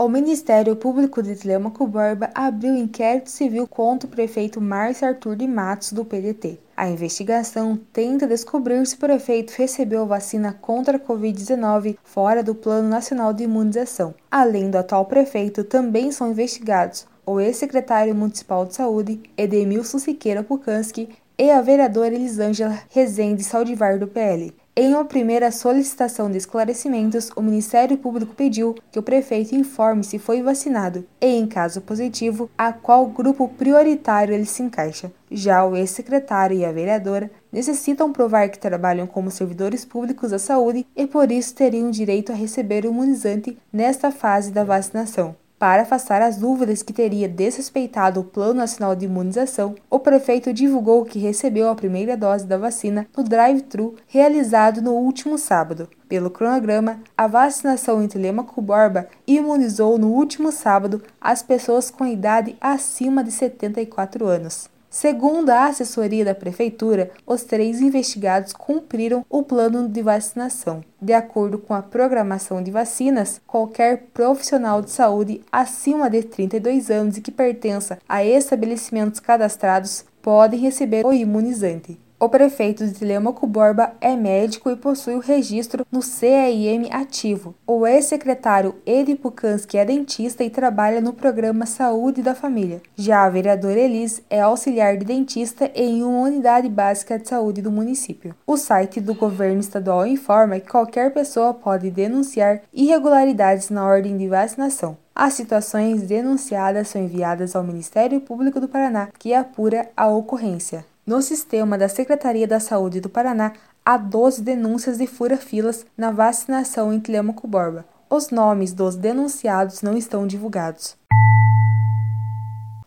O Ministério Público de Telemaco Borba abriu inquérito civil contra o prefeito Márcio Arthur de Matos, do PDT. A investigação tenta descobrir se o prefeito recebeu vacina contra a Covid-19 fora do Plano Nacional de Imunização. Além do atual prefeito, também são investigados o ex-secretário municipal de saúde, Edemilson Siqueira Pukanski, e a vereadora Elisângela Rezende Saldivar, do PL. Em uma primeira solicitação de esclarecimentos, o Ministério Público pediu que o prefeito informe se foi vacinado e, em caso positivo, a qual grupo prioritário ele se encaixa. Já o ex-secretário e a vereadora necessitam provar que trabalham como servidores públicos da saúde e por isso teriam direito a receber o imunizante nesta fase da vacinação. Para afastar as dúvidas que teria desrespeitado o Plano Nacional de Imunização, o prefeito divulgou que recebeu a primeira dose da vacina no drive-thru realizado no último sábado. Pelo cronograma, a vacinação em Telemaco Borba imunizou no último sábado as pessoas com idade acima de 74 anos. Segundo a assessoria da Prefeitura, os três investigados cumpriram o plano de vacinação. De acordo com a programação de vacinas, qualquer profissional de saúde acima de 32 anos e que pertença a estabelecimentos cadastrados pode receber o imunizante. O prefeito de Telemaco Borba é médico e possui o registro no CEIM ativo. O ex-secretário Edi Pukanski é dentista e trabalha no programa Saúde da Família. Já a vereadora Elis é auxiliar de dentista em uma unidade básica de saúde do município. O site do governo estadual informa que qualquer pessoa pode denunciar irregularidades na ordem de vacinação. As situações denunciadas são enviadas ao Ministério Público do Paraná, que apura a ocorrência. No sistema da Secretaria da Saúde do Paraná, há 12 denúncias de fura-filas na vacinação em Telemaco Borba. Os nomes dos denunciados não estão divulgados.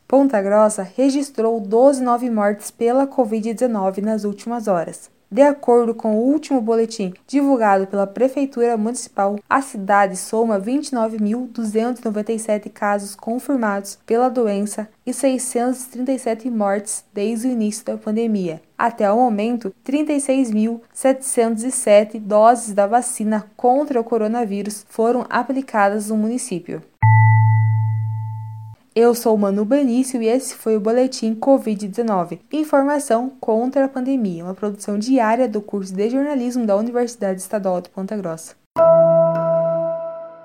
Ponta Grossa registrou 12 novas mortes pela Covid-19 nas últimas horas. De acordo com o último boletim divulgado pela Prefeitura Municipal, a cidade soma 29.297 casos confirmados pela doença e 637 mortes desde o início da pandemia. Até o momento, 36.707 doses da vacina contra o coronavírus foram aplicadas no município. Eu sou Manu Benício e esse foi o Boletim Covid-19. Informação contra a pandemia, uma produção diária do curso de jornalismo da Universidade Estadual de Ponta Grossa.